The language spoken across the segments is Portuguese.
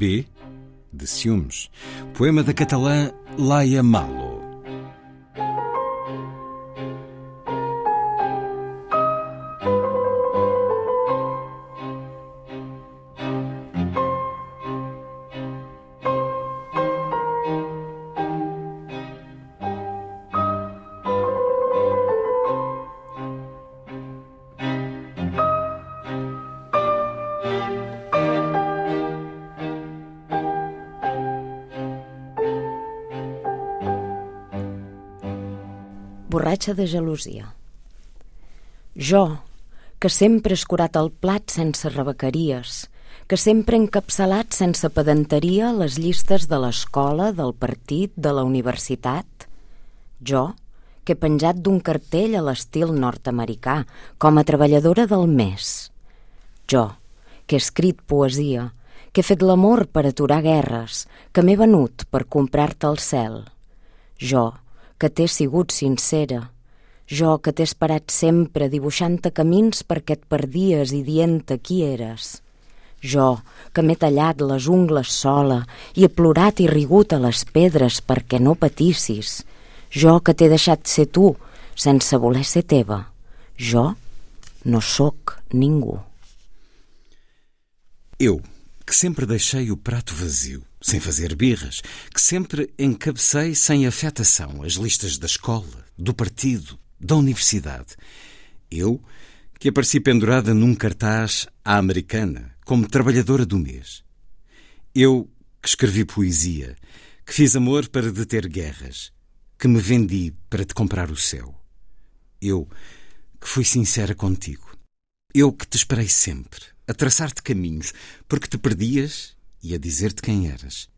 B, de ciúmes. Poema da catalã Laia Malo. Borratxa de gelosia. Jo, que sempre he escurat el plat sense rebequeries, que sempre he encapçalat sense pedanteria les llistes de l'escola, del partit, de la universitat. Jo, que he penjat d'un cartell a l'estil nord-americà, com a treballadora del mes. Jo, que he escrit poesia, que he fet l'amor per aturar guerres, que m'he venut per comprar-te el cel. Jo, que t'he sigut sincera, jo que t'he esperat sempre dibuixant-te camins perquè et perdies i dient-te qui eres. Jo, que m'he tallat les ungles sola i he plorat i rigut a les pedres perquè no patissis. Jo que t'he deixat ser tu sense voler ser teva. Jo no sóc ningú. Eu, que sempre deixei o prato vazio, sem fazer birras, que sempre encabecei sem afetação as listas da escola, do partido, da universidade. Eu, que apareci pendurada num cartaz à americana, como trabalhadora do mês. Eu, que escrevi poesia, que fiz amor para deter guerras, que me vendi para te comprar o céu. Eu, que fui sincera contigo. Eu que te esperei sempre, a traçar-te caminhos, porque te perdias e a dizer-te quem eras.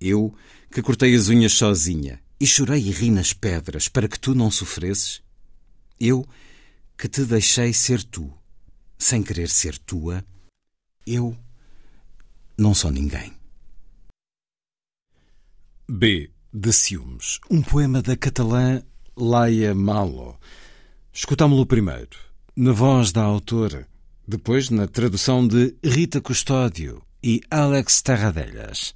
Eu, que cortei as unhas sozinha e chorei e ri nas pedras para que tu não sofresses. Eu, que te deixei ser tu, sem querer ser tua. Eu não sou ninguém. B. De Ciúmes, um poema da catalã Laia Malo. Escutámo-lo primeiro, na voz da autora, depois na tradução de Rita Custódio e Alex Terradelhas.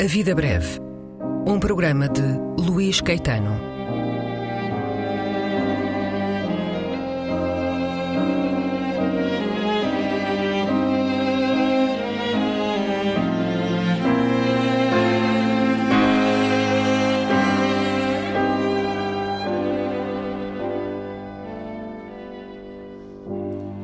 A Vida Breve, um programa de Luís Caetano.